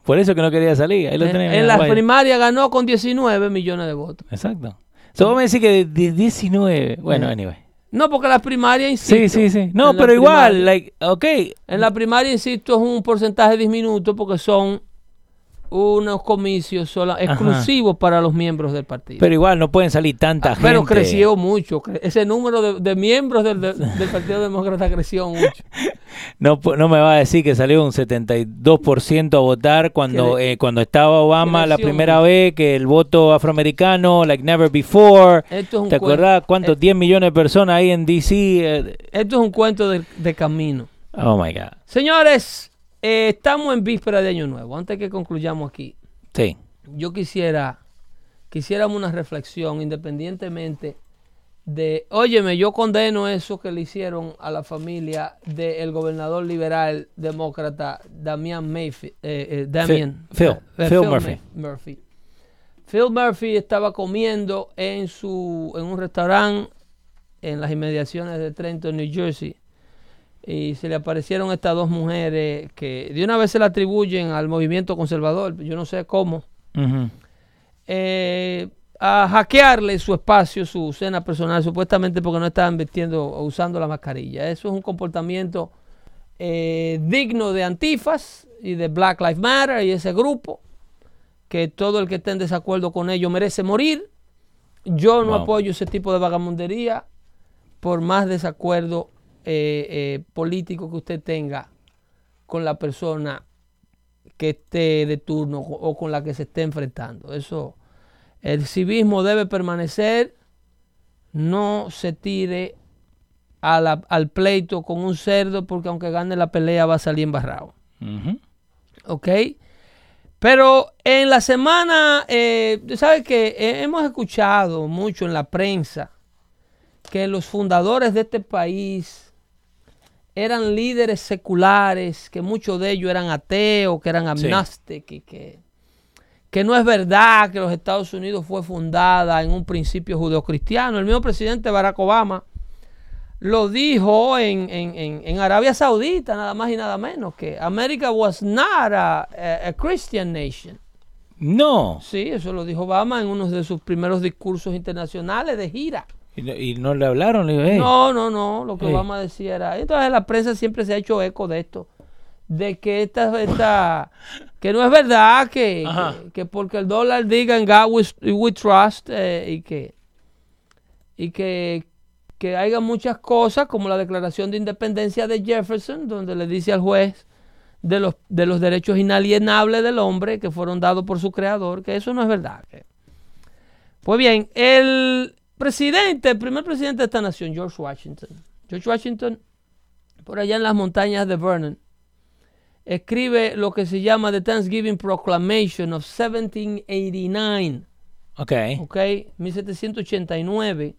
Por eso que no quería salir. Ahí lo En, en las primarias ganó con 19 millones de votos. Exacto. So, vos me decís que de, de 19. Bueno, Eh. anyway. No, porque las primarias, Sí, insisto. sí, sí. No, en la pero igual, primaria- like, ok. En la primaria, insisto, es un porcentaje diminuto porque son unos comicios sola- exclusivos para los miembros del partido. Pero igual no pueden salir tanta gente. Ah, Pero creció mucho. cre- Ese número de, de miembros del, Partido Demócrata creció mucho. No, me va a decir que salió un 72% a votar cuando, eh, cuando estaba Obama la primera mucho. vez, que el voto afroamericano, like never before. Esto es un ¿Te acuerdas cuántos eh, 10 millones de personas ahí en DC? eh, Esto es un cuento de, de camino. oh my God. Señores, eh, estamos en víspera de Año Nuevo. Antes que concluyamos aquí, Sí. yo quisiera, quisiéramos una reflexión independientemente de, óyeme, yo condeno eso que le hicieron a la familia del gobernador liberal demócrata Damian Mayfield, eh, eh, Damian, Phil, eh, Phil May- Murphy. Murphy. Phil Murphy estaba comiendo en su en un restaurante en las inmediaciones de Trenton, New Jersey, y se le aparecieron estas dos mujeres que de una vez se le atribuyen al movimiento conservador, yo no sé cómo, eh, a hackearle su espacio, su cena personal, supuestamente porque no estaban vistiendo o usando la mascarilla. Eso es un comportamiento eh, digno de Antifas y de Black Lives Matter y ese grupo, que todo el que esté en desacuerdo con ellos merece morir. Yo no Wow. apoyo ese tipo de vagamundería por más desacuerdo eh, eh, político que usted tenga con la persona que esté de turno o con la que se esté enfrentando. Eso, el civismo debe permanecer, no se tire a la- al pleito con un cerdo porque aunque gane la pelea va a salir embarrado. Ujú. ¿ok? Pero en la semana, eh, sabes que eh, hemos escuchado mucho en la prensa que los fundadores de este país eran líderes seculares, que muchos de ellos eran ateos, que eran agnósticos, que, que no es verdad que los Estados Unidos fue fundada en un principio judeocristiano. El mismo presidente Barack Obama lo dijo en, en- en- en Arabia Saudita, nada más y nada menos, que America was not a, a- a Christian nation. No. Sí, eso lo dijo Obama en uno de sus primeros discursos internacionales de gira. Y no, y no le hablaron, le digo, "Hey". No, no, no, lo que Ey. Obama decía era... Entonces la prensa siempre se ha hecho eco de esto, de que esta, esta que no es verdad que, que, que porque el dólar diga en God we, we trust eh, y que y que, que haya muchas cosas como la declaración de independencia de Jefferson, donde le dice al juez de los, de los derechos inalienables del hombre que fueron dados por su creador, que eso no es verdad. Pues bien, el presidente, el primer presidente de esta nación, George Washington, George Washington, por allá en las montañas de Vernon, escribe lo que se llama The Thanksgiving Proclamation of 1789. Ok. ¿ok? 1789,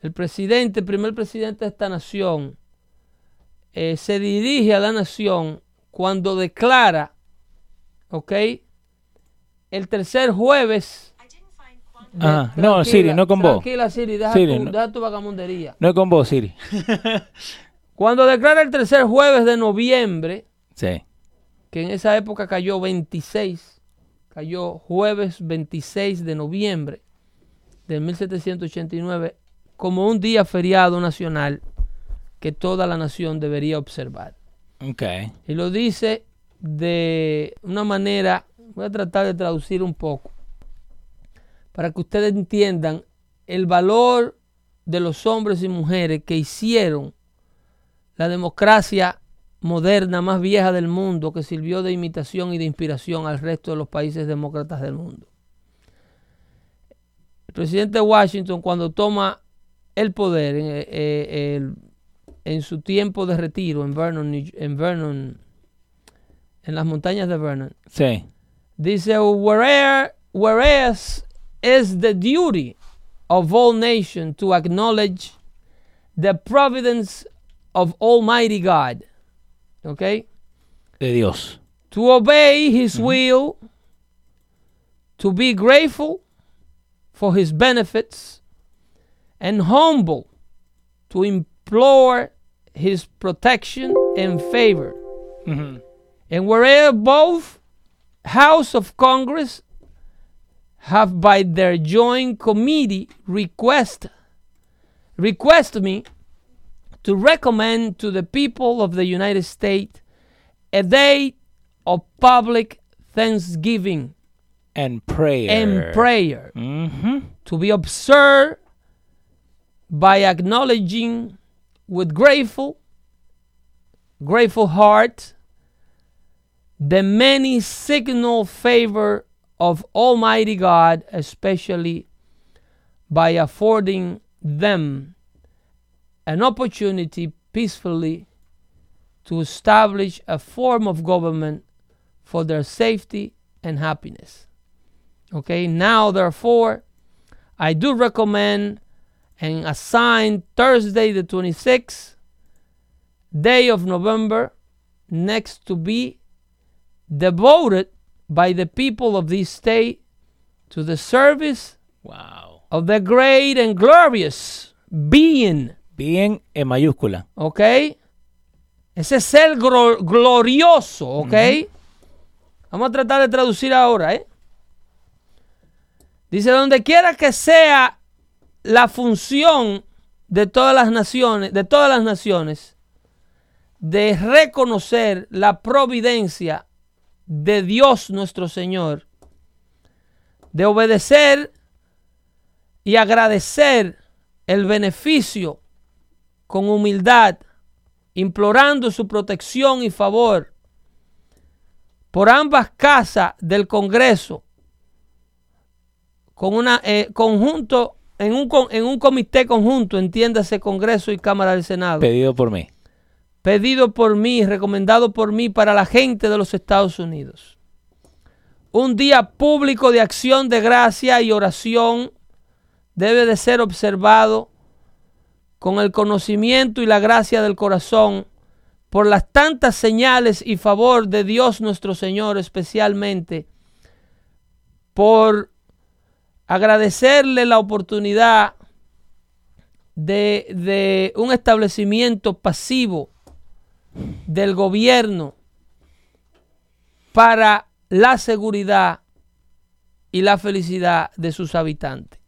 el presidente, el primer presidente de esta nación, eh, se dirige a la nación cuando declara, ¿ok? El tercer jueves. No, Siri, no con vos. Tranquila, Siri, deja, Siri, tu, no. deja tu vagamundería. No es con vos, Siri. Cuando declara el tercer jueves de noviembre, Sí. que en esa época cayó 26, cayó jueves 26 de noviembre de 1789, como un día feriado nacional que toda la nación debería observar. Ok. Y lo dice de una manera, voy a tratar de traducir un poco, para que ustedes entiendan el valor de los hombres y mujeres que hicieron la democracia moderna más vieja del mundo, que sirvió de imitación y de inspiración al resto de los países demócratas del mundo. El presidente Washington, cuando toma el poder en, eh, eh, en su tiempo de retiro en Vernon, New- en Vernon, en las montañas de Vernon, Sí. dice, whereas, whereas is the duty of all nations to acknowledge the providence of Almighty God. Okay? De Dios. To obey His mm-hmm. will, to be grateful for His benefits, and humble to implore His protection and favor. Ujú. And whereas both House of Congress have by their joint committee request request me to recommend to the people of the United States a day of public thanksgiving And prayer. and prayer Ujú. to be observed by acknowledging with grateful grateful heart the many signal favor of almighty god especially by affording them an opportunity peacefully to establish a form of government for their safety and happiness. Okay now therefore I do recommend and assign Thursday the 26th day of November next to be devoted by the people of this state to the service Wow. of the great and glorious being, Bien en mayúscula. ¿ok? Ese ser glorioso, ¿ok? Vamos a tratar de traducir ahora, ¿eh? Dice, donde quiera que sea la función de todas las naciones, de todas las naciones, de reconocer la providencia de Dios nuestro Señor, de obedecer y agradecer el beneficio con humildad, implorando su protección y favor por ambas casas del Congreso, con un conjunto en un, en un comité conjunto, entiéndase Congreso y Cámara del Senado, Pedido por mí. Pedido por mí, recomendado por mí para la gente de los Estados Unidos. Un día público de acción de gracia y oración debe de ser observado con el conocimiento y la gracia del corazón por las tantas señales y favor de Dios nuestro Señor, especialmente por agradecerle la oportunidad de, de un establecimiento pasivo del gobierno para la seguridad y la felicidad de sus habitantes.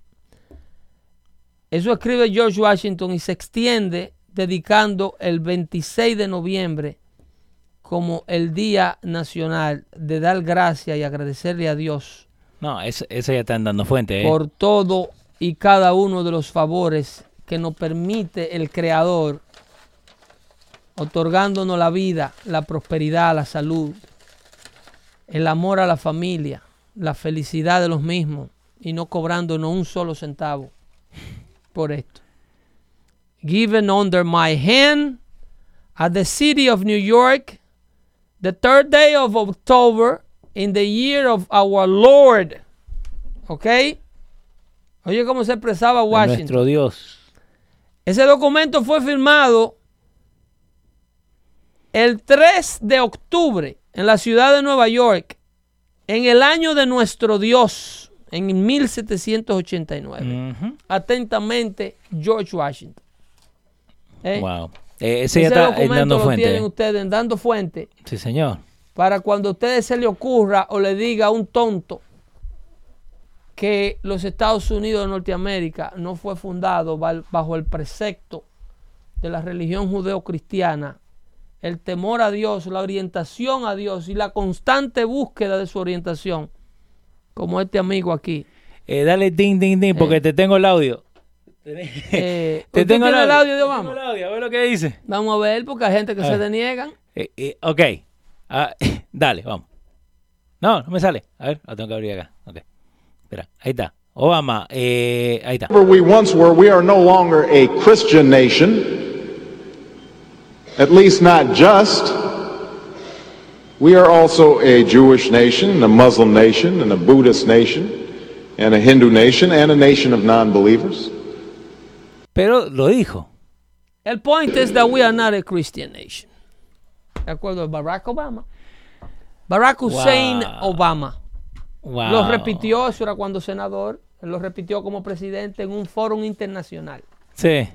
Eso escribe George Washington y se extiende dedicando el 26 de noviembre como el Día Nacional de dar gracias y agradecerle a Dios No, ese, ese ya están dando fuente, ¿eh? por todo y cada uno de los favores que nos permite el Creador, otorgándonos la vida, la prosperidad, la salud, el amor a la familia, la felicidad de los mismos y no cobrándonos un solo centavo por esto. Given under my hand at the city of New York, the third day of October, in the year of our Lord. ¿Ok? Oye, cómo se expresaba De Washington. Nuestro Dios. Ese documento fue firmado el 3 de octubre en la ciudad de Nueva York, en el año de nuestro Dios, en 1789. Ujú. Atentamente, George Washington. ¿Eh? Wow. Eh, ese ya está eh, documento dando lo fuente. tienen ustedes en dando fuente Sí, señor. para cuando a ustedes se le ocurra o le diga a un tonto que los Estados Unidos de Norteamérica no fue fundado bajo el precepto de la religión judeocristiana, el temor a Dios, la orientación a Dios y la constante búsqueda de su orientación, como este amigo aquí. Eh, dale ding, ding, ding, porque te tengo el audio. Eh, Te ¿usted tengo el audio de Te tengo Obama? el audio, a ver lo que dice. Vamos a ver, porque hay gente que A se deniegan. Eh, eh, ok. Ah, dale, vamos. No, no me sale. A ver, lo tengo que abrir acá. Ok. Espera, ahí está. Obama, eh, ahí está. Where we once were, we are no longer a Christian nation, at least not just. We are also a Jewish nation, a Muslim nation, and a Buddhist nation, and a Hindu nation, and a nation of non believers. Pero lo dijo. El point is that we are not a Christian nation. De acuerdo a Barack Obama. Barack Hussein Wow. Obama. Wow. Lo repitió, eso era cuando senador, lo repitió como presidente en un foro internacional. Sí.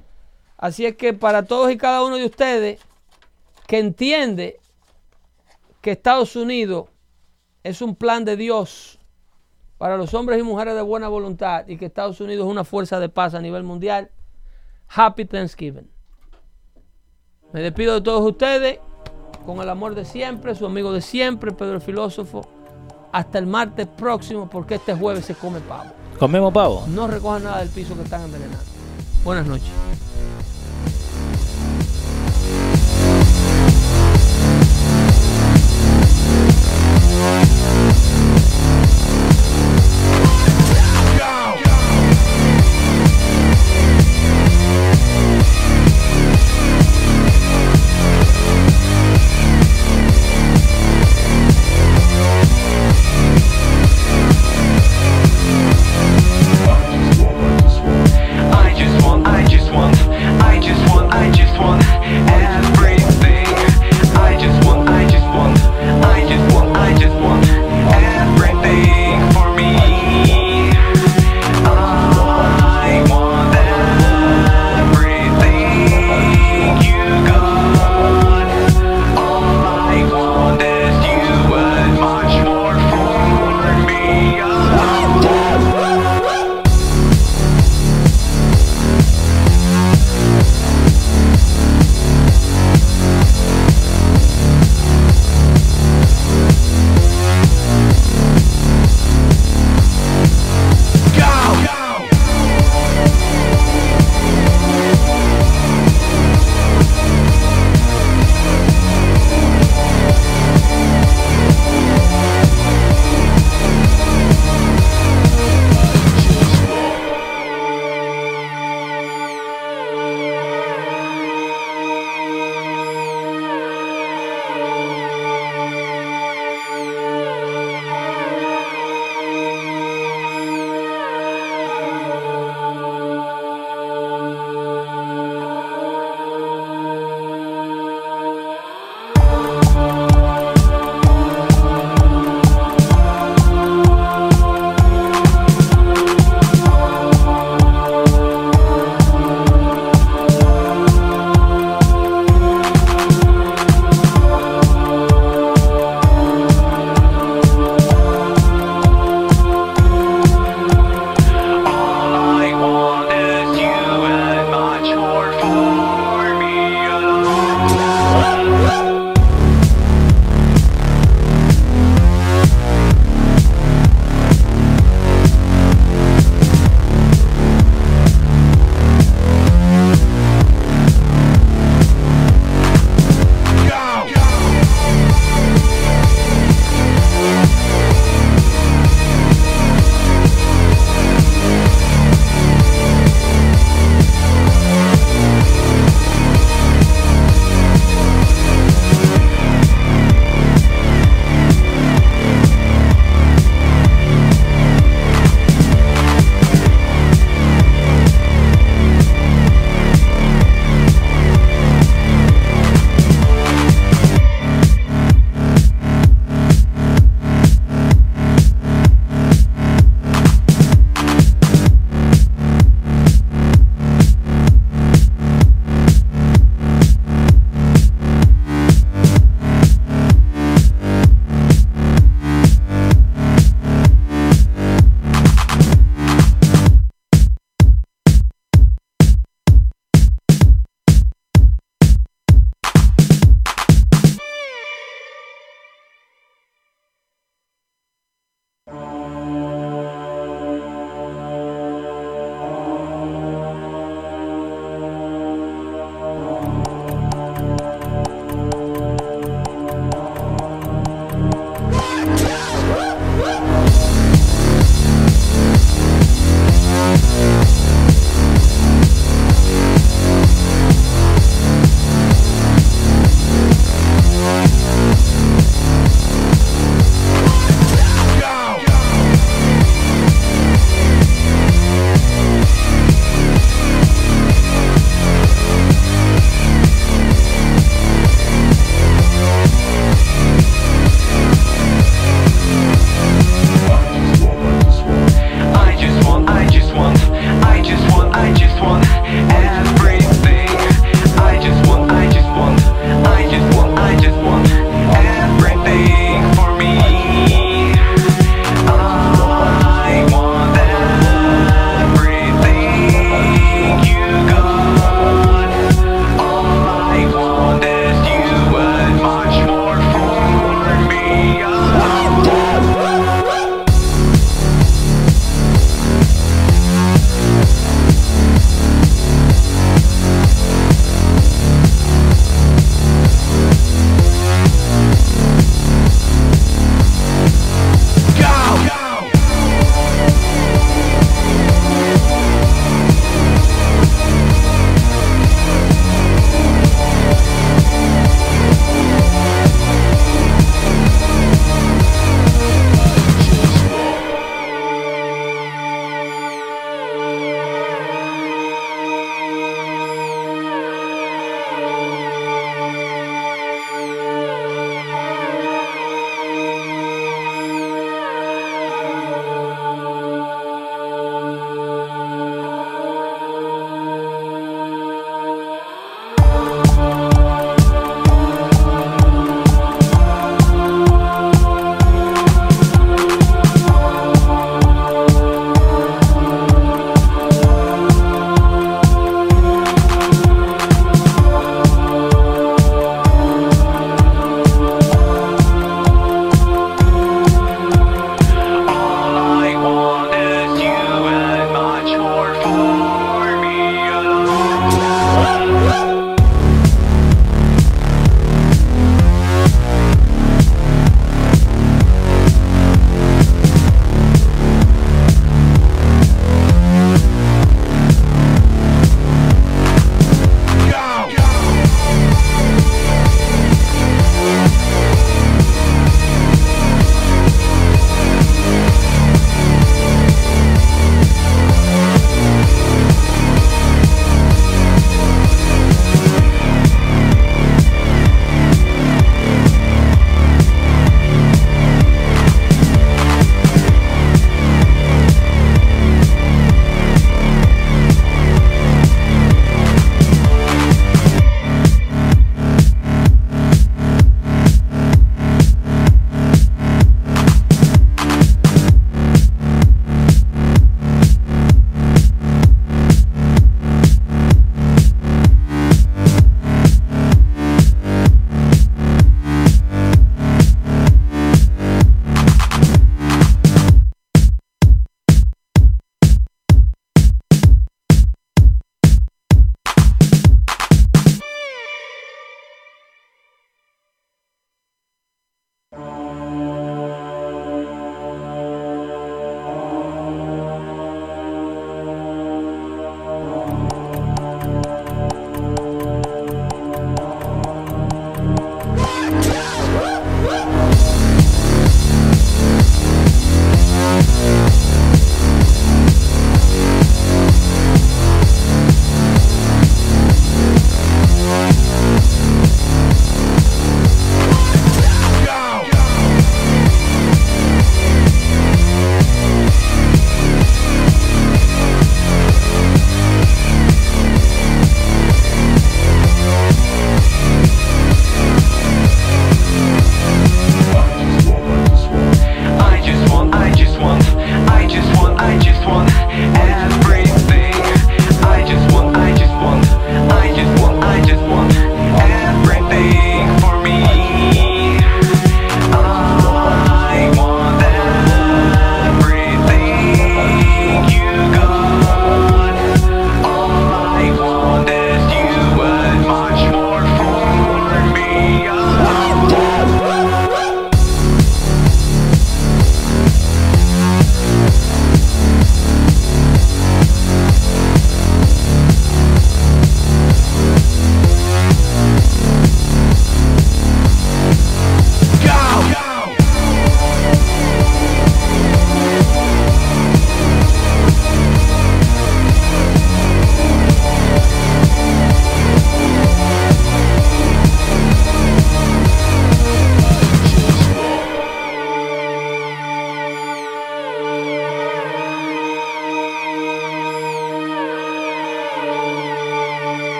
Así es que para todos y cada uno de ustedes que entiende que Estados Unidos es un plan de Dios para los hombres y mujeres de buena voluntad y que Estados Unidos es una fuerza de paz a nivel mundial, Happy Thanksgiving. Me despido de todos ustedes con el amor de siempre, su amigo de siempre, Pedro el Filósofo. Hasta el martes próximo porque este jueves se come pavo. Comemos pavo. No recojan nada del piso que están envenenando. Buenas noches.